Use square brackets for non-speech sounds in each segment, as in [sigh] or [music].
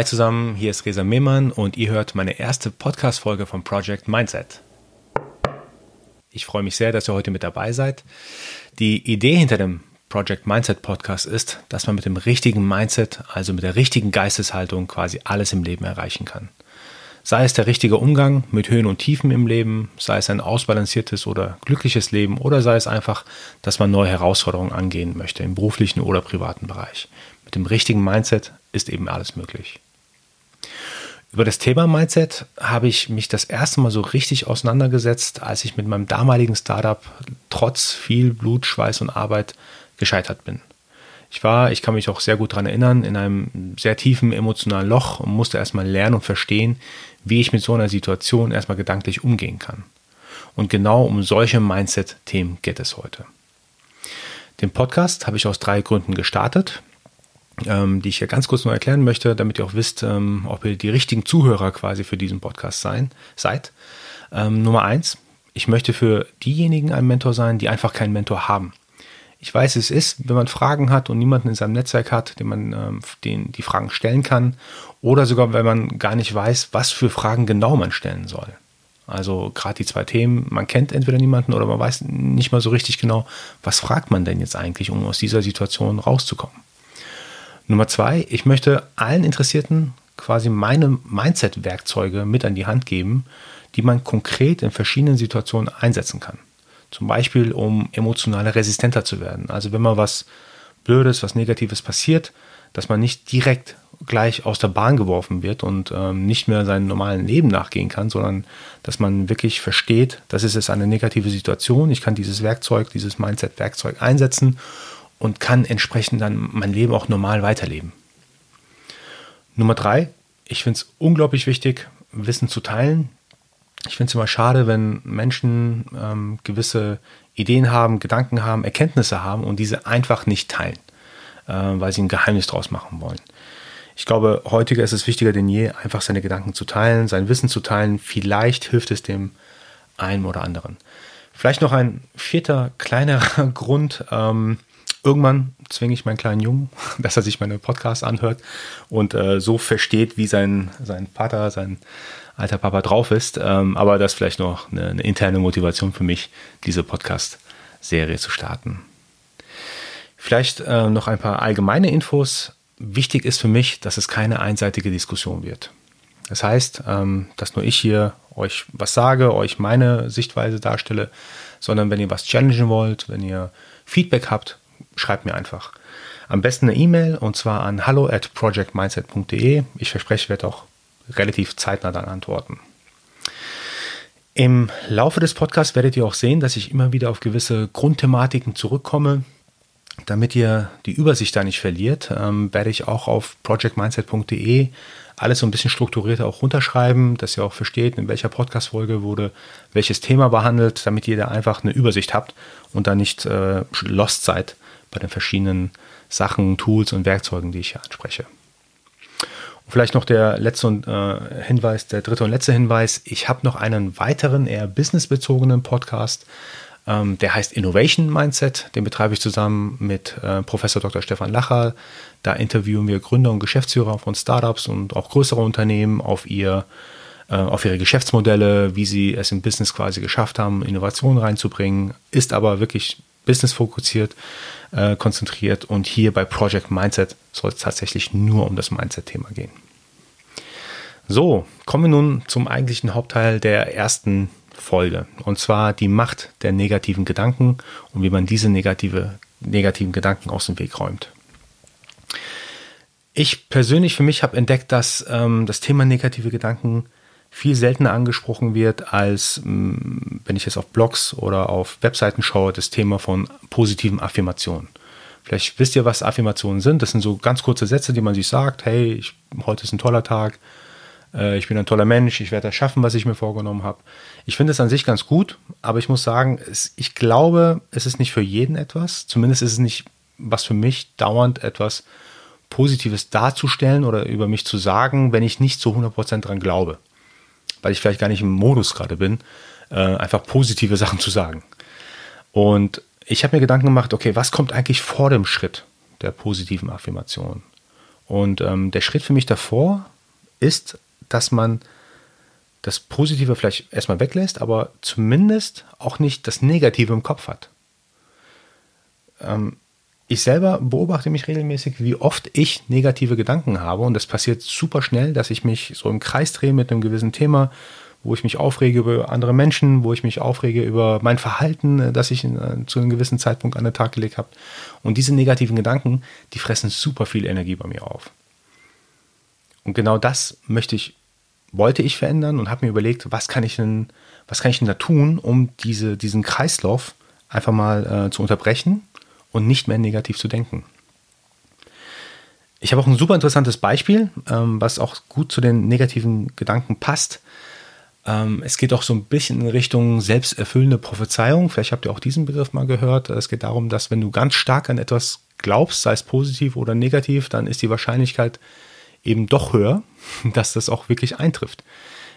Hi zusammen, hier ist Resa Mehmann und ihr hört meine erste Podcast-Folge vom Project Mindset. Ich freue mich sehr, dass ihr heute mit dabei seid. Die Idee hinter dem Project Mindset Podcast ist, dass man mit dem richtigen Mindset, also mit der richtigen Geisteshaltung quasi alles im Leben erreichen kann. Sei es der richtige Umgang mit Höhen und Tiefen im Leben, sei es ein ausbalanciertes oder glückliches Leben oder sei es einfach, dass man neue Herausforderungen angehen möchte im beruflichen oder privaten Bereich. Mit dem richtigen Mindset ist eben alles möglich. Über das Thema Mindset habe ich mich das erste Mal so richtig auseinandergesetzt, als ich mit meinem damaligen Startup trotz viel Blut, Schweiß und Arbeit gescheitert bin. Ich war, ich kann mich auch sehr gut daran erinnern, in einem sehr tiefen emotionalen Loch und musste erstmal lernen und verstehen, wie ich mit so einer Situation erstmal gedanklich umgehen kann. Und genau um solche Mindset-Themen geht es heute. Den Podcast habe ich aus drei Gründen gestartet ähm, die ich hier ganz kurz nur erklären möchte, damit ihr auch wisst, ähm, ob ihr die richtigen Zuhörer quasi für diesen Podcast sein, seid. Ähm, Nummer eins, ich möchte für diejenigen ein Mentor sein, die einfach keinen Mentor haben. Ich weiß, es ist, wenn man Fragen hat und niemanden in seinem Netzwerk hat, den man ähm, den die Fragen stellen kann, oder sogar wenn man gar nicht weiß, was für Fragen genau man stellen soll. Also gerade die zwei Themen, man kennt entweder niemanden oder man weiß nicht mal so richtig genau, was fragt man denn jetzt eigentlich, um aus dieser Situation rauszukommen. Nummer zwei, ich möchte allen Interessierten quasi meine Mindset-Werkzeuge mit an die Hand geben, die man konkret in verschiedenen Situationen einsetzen kann. Zum Beispiel, um emotional resistenter zu werden. Also wenn mal was Blödes, was Negatives passiert, dass man nicht direkt gleich aus der Bahn geworfen wird und ähm, nicht mehr seinem normalen Leben nachgehen kann, sondern dass man wirklich versteht, das ist jetzt eine negative Situation, ich kann dieses Werkzeug, dieses Mindset-Werkzeug einsetzen und kann entsprechend dann mein Leben auch normal weiterleben. Nummer drei, ich finde es unglaublich wichtig, Wissen zu teilen. Ich finde es immer schade, wenn Menschen ähm, gewisse Ideen haben, Gedanken haben, Erkenntnisse haben und diese einfach nicht teilen, äh, weil sie ein Geheimnis draus machen wollen. Ich glaube, heutiger ist es wichtiger denn je, einfach seine Gedanken zu teilen, sein Wissen zu teilen. Vielleicht hilft es dem einen oder anderen. Vielleicht noch ein vierter kleinerer [laughs] Grund. Ähm, Irgendwann zwinge ich meinen kleinen Jungen, [laughs] dass er sich meine Podcasts anhört und äh, so versteht, wie sein, sein Vater, sein alter Papa drauf ist. Ähm, aber das ist vielleicht noch eine, eine interne Motivation für mich, diese Podcast-Serie zu starten. Vielleicht äh, noch ein paar allgemeine Infos. Wichtig ist für mich, dass es keine einseitige Diskussion wird. Das heißt, ähm, dass nur ich hier euch was sage, euch meine Sichtweise darstelle, sondern wenn ihr was challengen wollt, wenn ihr Feedback habt, schreibt mir einfach. Am besten eine E-Mail und zwar an hallo at projectmindset.de. Ich verspreche, ich werde auch relativ zeitnah dann antworten. Im Laufe des Podcasts werdet ihr auch sehen, dass ich immer wieder auf gewisse Grundthematiken zurückkomme. Damit ihr die Übersicht da nicht verliert, ähm, werde ich auch auf projectmindset.de alles so ein bisschen strukturierter auch runterschreiben, dass ihr auch versteht, in welcher Podcast-Folge wurde welches Thema behandelt, damit ihr da einfach eine Übersicht habt und da nicht äh, lost seid bei den verschiedenen Sachen, Tools und Werkzeugen, die ich hier anspreche. Und vielleicht noch der letzte äh, Hinweis, der dritte und letzte Hinweis. Ich habe noch einen weiteren, eher businessbezogenen Podcast. Ähm, der heißt Innovation Mindset. Den betreibe ich zusammen mit äh, Professor Dr. Stefan Lacher. Da interviewen wir Gründer und Geschäftsführer von Startups und auch größere Unternehmen auf ihr äh, auf ihre Geschäftsmodelle, wie sie es im Business quasi geschafft haben, Innovationen reinzubringen, ist aber wirklich business fokussiert, äh, konzentriert und hier bei Project Mindset soll es tatsächlich nur um das Mindset-Thema gehen. So, kommen wir nun zum eigentlichen Hauptteil der ersten Folge und zwar die Macht der negativen Gedanken und wie man diese negative, negativen Gedanken aus dem Weg räumt. Ich persönlich für mich habe entdeckt, dass ähm, das Thema negative Gedanken viel seltener angesprochen wird, als mm, wenn ich jetzt auf Blogs oder auf Webseiten schaue, das Thema von positiven Affirmationen. Vielleicht wisst ihr, was Affirmationen sind. Das sind so ganz kurze Sätze, die man sich sagt, hey, ich, heute ist ein toller Tag, äh, ich bin ein toller Mensch, ich werde das schaffen, was ich mir vorgenommen habe. Ich finde es an sich ganz gut, aber ich muss sagen, es, ich glaube, es ist nicht für jeden etwas. Zumindest ist es nicht was für mich dauernd etwas Positives darzustellen oder über mich zu sagen, wenn ich nicht zu 100% dran glaube weil ich vielleicht gar nicht im Modus gerade bin, äh, einfach positive Sachen zu sagen. Und ich habe mir Gedanken gemacht, okay, was kommt eigentlich vor dem Schritt der positiven Affirmation? Und ähm, der Schritt für mich davor ist, dass man das Positive vielleicht erstmal weglässt, aber zumindest auch nicht das Negative im Kopf hat. Ähm, ich selber beobachte mich regelmäßig, wie oft ich negative Gedanken habe und das passiert super schnell, dass ich mich so im Kreis drehe mit einem gewissen Thema, wo ich mich aufrege über andere Menschen, wo ich mich aufrege über mein Verhalten, äh, das ich äh, zu einem gewissen Zeitpunkt an den Tag gelegt habe. Und diese negativen Gedanken, die fressen super viel Energie bei mir auf. Und genau das möchte ich, wollte ich verändern und habe mir überlegt, was kann ich denn, was kann ich denn da tun, um diese, diesen Kreislauf einfach mal äh, zu unterbrechen und nicht mehr negativ zu denken. Ich habe auch ein super interessantes Beispiel, ähm, was auch gut zu den negativen Gedanken passt. Ähm, es geht auch so ein bisschen in Richtung selbsterfüllende Prophezeiung. Vielleicht habt ihr auch diesen Begriff mal gehört. Es geht darum, dass wenn du ganz stark an etwas glaubst, sei es positiv oder negativ, dann ist die Wahrscheinlichkeit eben doch höher, [laughs] dass das auch wirklich eintrifft.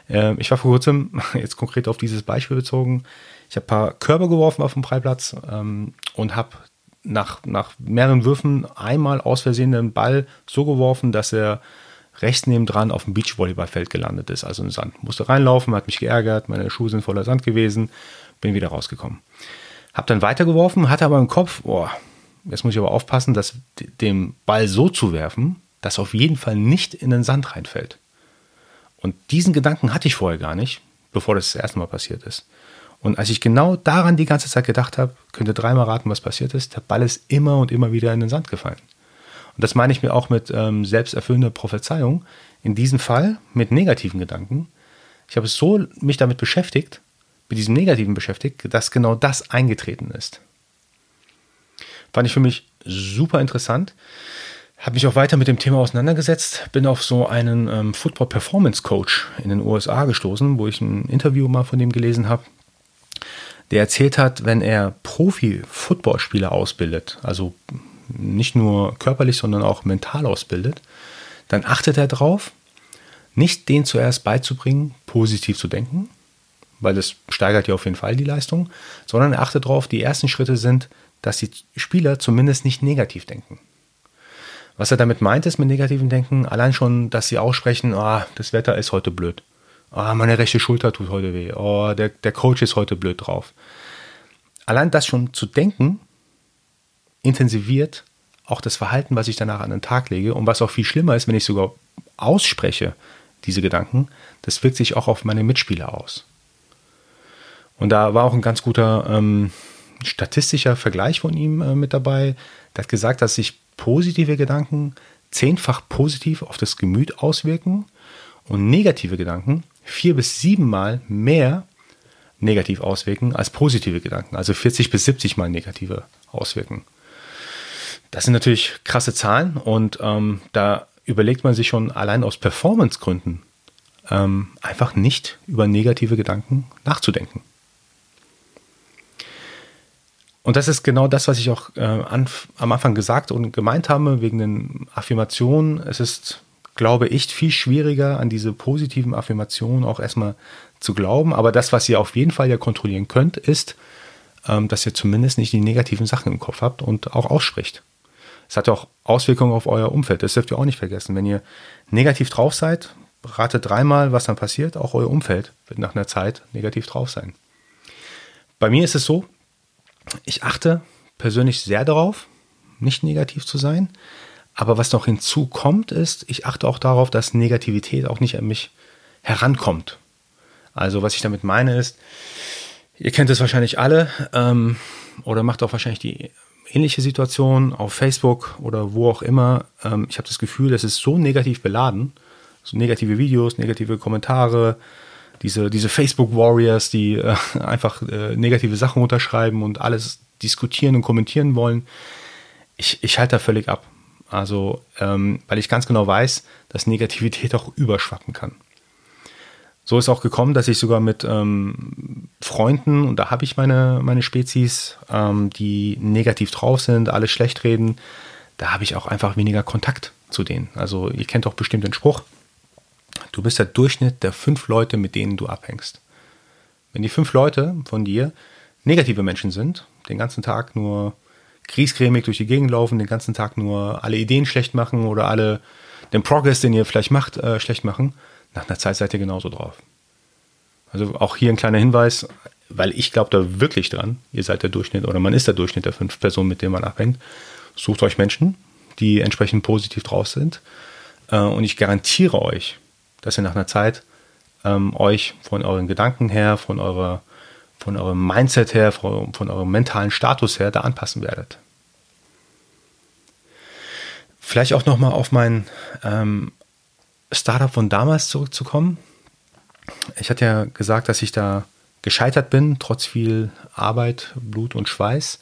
Ähm, ich war vor kurzem, [laughs] jetzt konkret auf dieses Beispiel bezogen, ich habe ein paar Körbe geworfen auf dem Preiplatz ähm, und habe nach, nach mehreren Würfen einmal aus Versehen den Ball so geworfen, dass er rechts nebendran auf dem Beachvolleyballfeld gelandet ist, also im Sand. Musste reinlaufen, hat mich geärgert, meine Schuhe sind voller Sand gewesen, bin wieder rausgekommen. Hab dann weitergeworfen, hatte aber im Kopf, boah, jetzt muss ich aber aufpassen, dass dem Ball so zu werfen, dass auf jeden Fall nicht in den Sand reinfällt. Und diesen Gedanken hatte ich vorher gar nicht, bevor das das erste Mal passiert ist. Und als ich genau daran die ganze Zeit gedacht habe, könnt ihr dreimal raten, was passiert ist, der Ball ist immer und immer wieder in den Sand gefallen. Und das meine ich mir auch mit ähm, selbsterfüllender Prophezeiung. In diesem Fall mit negativen Gedanken. Ich habe so mich damit beschäftigt, mit diesem Negativen beschäftigt, dass genau das eingetreten ist. Fand ich für mich super interessant. Habe mich auch weiter mit dem Thema auseinandergesetzt, bin auf so einen ähm, Football Performance Coach in den USA gestoßen, wo ich ein Interview mal von dem gelesen habe der erzählt hat, wenn er Profi-Footballspieler ausbildet, also nicht nur körperlich, sondern auch mental ausbildet, dann achtet er darauf, nicht den zuerst beizubringen, positiv zu denken, weil das steigert ja auf jeden Fall die Leistung, sondern er achtet darauf, die ersten Schritte sind, dass die Spieler zumindest nicht negativ denken. Was er damit meint, ist mit negativen Denken, allein schon, dass sie aussprechen, oh, das Wetter ist heute blöd oh, meine rechte Schulter tut heute weh, oh, der, der Coach ist heute blöd drauf. Allein das schon zu denken, intensiviert auch das Verhalten, was ich danach an den Tag lege. Und was auch viel schlimmer ist, wenn ich sogar ausspreche, diese Gedanken, das wirkt sich auch auf meine Mitspieler aus. Und da war auch ein ganz guter ähm, statistischer Vergleich von ihm äh, mit dabei. Der hat gesagt, dass sich positive Gedanken zehnfach positiv auf das Gemüt auswirken und negative Gedanken vier bis siebenmal mehr negativ auswirken als positive Gedanken, also 40 bis 70 mal negative auswirken. Das sind natürlich krasse Zahlen und ähm, da überlegt man sich schon allein aus Performancegründen ähm, einfach nicht über negative Gedanken nachzudenken. Und das ist genau das, was ich auch äh, an, am Anfang gesagt und gemeint habe, wegen den Affirmationen. Es ist glaube ich, viel schwieriger an diese positiven Affirmationen auch erstmal zu glauben. Aber das, was ihr auf jeden Fall ja kontrollieren könnt, ist, ähm, dass ihr zumindest nicht die negativen Sachen im Kopf habt und auch ausspricht. Es hat ja auch Auswirkungen auf euer Umfeld. Das dürft ihr auch nicht vergessen. Wenn ihr negativ drauf seid, ratet dreimal, was dann passiert. Auch euer Umfeld wird nach einer Zeit negativ drauf sein. Bei mir ist es so, ich achte persönlich sehr darauf, nicht negativ zu sein. Aber was noch hinzukommt, ist, ich achte auch darauf, dass Negativität auch nicht an mich herankommt. Also was ich damit meine ist, ihr kennt es wahrscheinlich alle ähm, oder macht auch wahrscheinlich die ähnliche Situation auf Facebook oder wo auch immer. Ähm, ich habe das Gefühl, es ist so negativ beladen, so negative Videos, negative Kommentare, diese, diese Facebook-Warriors, die äh, [laughs] einfach äh, negative Sachen unterschreiben und alles diskutieren und kommentieren wollen. Ich, ich halte da völlig ab. Also, ähm, weil ich ganz genau weiß, dass Negativität auch überschwappen kann. So ist auch gekommen, dass ich sogar mit ähm, Freunden, und da habe ich meine, meine Spezies, ähm, die negativ drauf sind, alle schlecht reden, da habe ich auch einfach weniger Kontakt zu denen. Also ihr kennt doch bestimmt den Spruch, du bist der Durchschnitt der fünf Leute, mit denen du abhängst. Wenn die fünf Leute von dir negative Menschen sind, den ganzen Tag nur kriescremig durch die Gegend laufen, den ganzen Tag nur alle Ideen schlecht machen oder alle den Progress, den ihr vielleicht macht, äh, schlecht machen. Nach einer Zeit seid ihr genauso drauf. Also auch hier ein kleiner Hinweis, weil ich glaube da wirklich dran, ihr seid der Durchschnitt oder man ist der Durchschnitt der fünf Personen, mit denen man abhängt. Sucht euch Menschen, die entsprechend positiv drauf sind. Äh, und ich garantiere euch, dass ihr nach einer Zeit ähm, euch von euren Gedanken her, von eurer von eurem Mindset her, von, von eurem mentalen Status her da anpassen werdet. Vielleicht auch nochmal auf mein ähm, Startup von damals zurückzukommen. Ich hatte ja gesagt, dass ich da gescheitert bin, trotz viel Arbeit, Blut und Schweiß.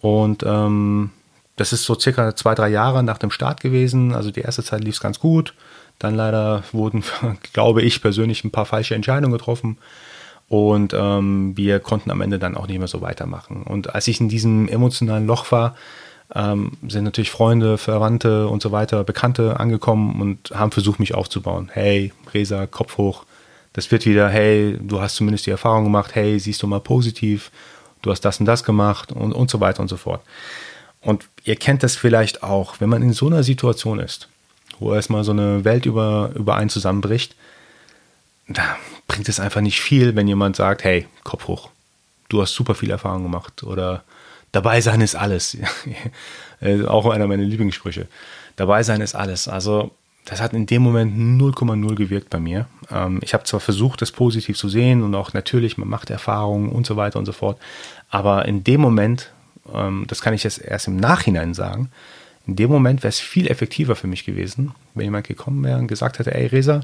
Und ähm, das ist so circa zwei, drei Jahre nach dem Start gewesen. Also die erste Zeit lief es ganz gut. Dann leider wurden, [laughs] glaube ich persönlich, ein paar falsche Entscheidungen getroffen. Und ähm, wir konnten am Ende dann auch nicht mehr so weitermachen. Und als ich in diesem emotionalen Loch war, ähm, sind natürlich Freunde, Verwandte und so weiter, Bekannte angekommen und haben versucht, mich aufzubauen. Hey, Resa, Kopf hoch. Das wird wieder, hey, du hast zumindest die Erfahrung gemacht, hey, siehst du mal positiv, du hast das und das gemacht und, und so weiter und so fort. Und ihr kennt das vielleicht auch, wenn man in so einer Situation ist, wo erstmal so eine Welt über, über einen zusammenbricht, da bringt es einfach nicht viel, wenn jemand sagt, hey, Kopf hoch, du hast super viel Erfahrung gemacht oder dabei sein ist alles. [laughs] Äh, auch einer meiner Lieblingssprüche. Dabei sein ist alles. Also das hat in dem Moment 0,0 gewirkt bei mir. Ähm, ich habe zwar versucht, das positiv zu sehen und auch natürlich, man macht Erfahrungen und so weiter und so fort, aber in dem Moment ähm, das kann ich jetzt erst im Nachhinein sagen, in dem Moment wäre es viel effektiver für mich gewesen, wenn jemand gekommen wäre und gesagt hätte, ey Resa,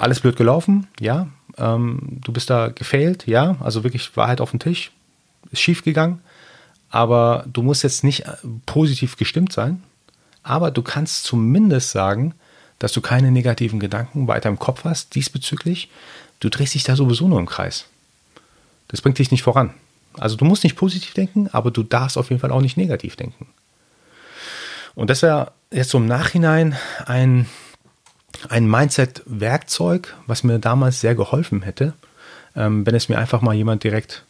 alles blöd gelaufen, ja, ähm, du bist da gefailt, ja, also wirklich Wahrheit auf dem Tisch, ist schief gegangen, aber du musst jetzt nicht äh, positiv gestimmt sein, aber du kannst zumindest sagen, dass du keine negativen Gedanken weiter im Kopf hast diesbezüglich. Du drehst dich da sowieso nur im Kreis. Das bringt dich nicht voran. Also du musst nicht positiv denken, aber du darfst auf jeden Fall auch nicht negativ denken. Und das wäre jetzt so im Nachhinein ein, ein Mindset-Werkzeug, was mir damals sehr geholfen hätte, ähm, wenn es mir einfach mal jemand direkt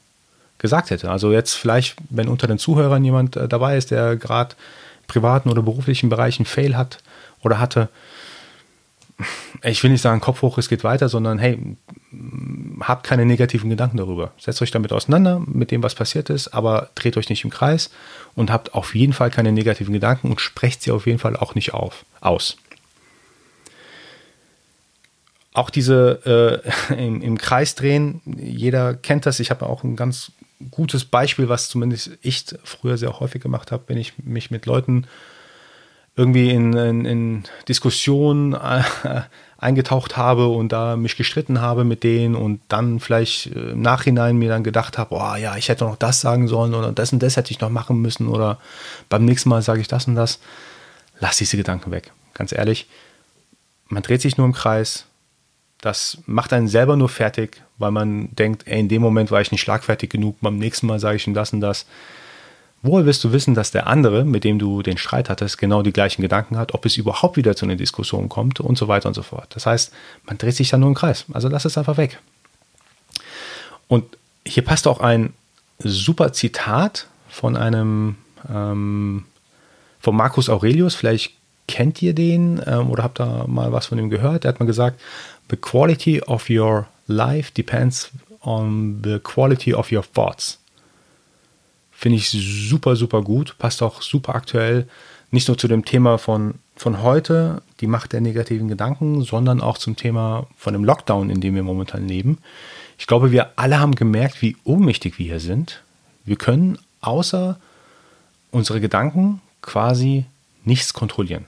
gesagt hätte. Also jetzt vielleicht, wenn unter den Zuhörern jemand äh, dabei ist, der gerade privaten oder beruflichen Bereichen Fail hat oder hatte, ich will nicht sagen, Kopf hoch, es geht weiter, sondern hey, habt keine negativen Gedanken darüber. Setzt euch damit auseinander, mit dem, was passiert ist, aber dreht euch nicht im Kreis und habt auf jeden Fall keine negativen Gedanken und sprecht sie auf jeden Fall auch nicht auf, aus. Auch diese äh, [laughs] im, im Kreis drehen, jeder kennt das. Ich habe auch ein ganz gutes Beispiel, was zumindest ich früher sehr häufig gemacht habe, wenn ich mich mit Leuten irgendwie in, in, in Diskussionen äh, eingetaucht habe und da mich gestritten habe mit denen und dann vielleicht äh, im Nachhinein mir dann gedacht habe, oh ja, ich hätte noch das sagen sollen oder das und das hätte ich noch machen müssen oder beim nächsten Mal sage ich das und das. Lass diese Gedanken weg. Ganz ehrlich, man dreht sich nur im Kreis. Das macht einen selber nur fertig, weil man denkt, ey, in dem Moment war ich nicht schlagfertig genug, beim nächsten Mal sage ich ihm das und das. Woher wirst du wissen, dass der andere, mit dem du den Streit hattest, genau die gleichen Gedanken hat, ob es überhaupt wieder zu einer Diskussion kommt und so weiter und so fort. Das heißt, man dreht sich dann nur im Kreis. Also lass es einfach weg. Und hier passt auch ein super Zitat von einem, ähm, von Marcus Aurelius. Vielleicht kennt ihr den ähm, oder habt da mal was von ihm gehört. Der hat mal gesagt, the quality of your life depends on the quality of your thoughts. Finde ich super, super gut. Passt auch super aktuell. Nicht nur zu dem Thema von, von heute, die Macht der negativen Gedanken, sondern auch zum Thema von dem Lockdown, in dem wir momentan leben. Ich glaube, wir alle haben gemerkt, wie ohnmächtig wir hier sind. Wir können außer unsere Gedanken quasi nichts kontrollieren.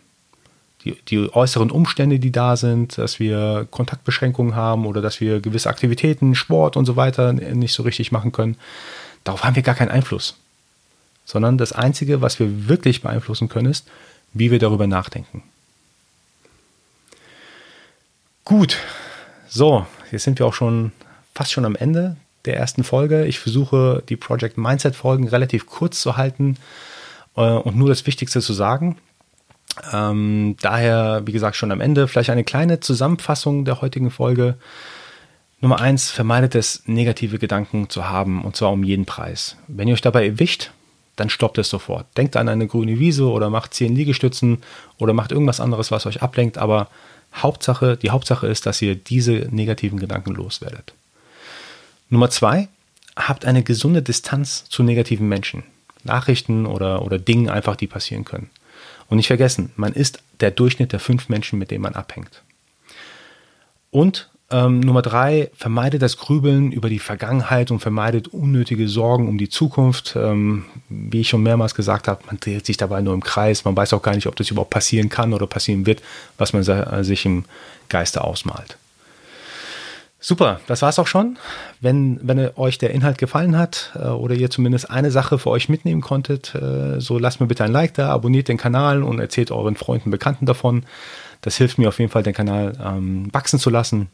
Die, die, äußeren Umstände, die da sind, dass wir Kontaktbeschränkungen haben oder dass wir gewisse Aktivitäten, Sport und so weiter nicht so richtig machen können, darauf haben wir gar keinen Einfluss sondern das Einzige, was wir wirklich beeinflussen können, ist, wie wir darüber nachdenken. Gut, so, jetzt sind wir auch schon fast schon am Ende der ersten Folge. Ich versuche die Project Mindset Folgen relativ kurz zu halten äh, und nur das Wichtigste zu sagen. Ähm, daher, wie gesagt, schon am Ende vielleicht eine kleine Zusammenfassung der heutigen Folge. Nummer eins, vermeidet es, negative Gedanken zu haben und zwar um jeden Preis. Wenn ihr euch dabei erwischt, dann stoppt es sofort. Denkt an eine grüne Wiese oder macht 10 Liegestützen oder macht irgendwas anderes, was euch ablenkt, aber Hauptsache, die Hauptsache ist, dass ihr diese negativen Gedanken loswerdet. Nummer zwei, habt eine gesunde Distanz zu negativen Menschen. Nachrichten oder, oder Dingen einfach, die passieren können. Und nicht vergessen, man ist der Durchschnitt der fünf Menschen, mit denen man abhängt. Und ähm, Nummer drei, vermeidet das Grübeln über die Vergangenheit und vermeidet unnötige Sorgen um die Zukunft. Ähm, wie ich schon mehrmals gesagt habe, man dreht sich dabei nur im Kreis. Man weiß auch gar nicht, ob das überhaupt passieren kann oder passieren wird, was man sich im Geiste ausmalt. Super, das war's auch schon. Wenn, wenn euch der Inhalt gefallen hat äh, oder ihr zumindest eine Sache für euch mitnehmen konntet, äh, so lasst mir bitte ein Like da, abonniert den Kanal und erzählt euren Freunden, Bekannten davon. Das hilft mir auf jeden Fall, den Kanal ähm, wachsen zu lassen.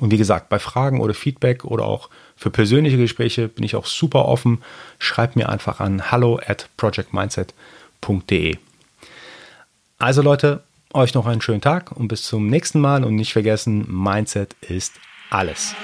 Und wie gesagt, bei Fragen oder Feedback oder auch für persönliche Gespräche bin ich auch super offen. Schreibt mir einfach an hallo at projectmindset.de. Also Leute, euch noch einen schönen Tag und bis zum nächsten Mal und nicht vergessen, Mindset ist alles.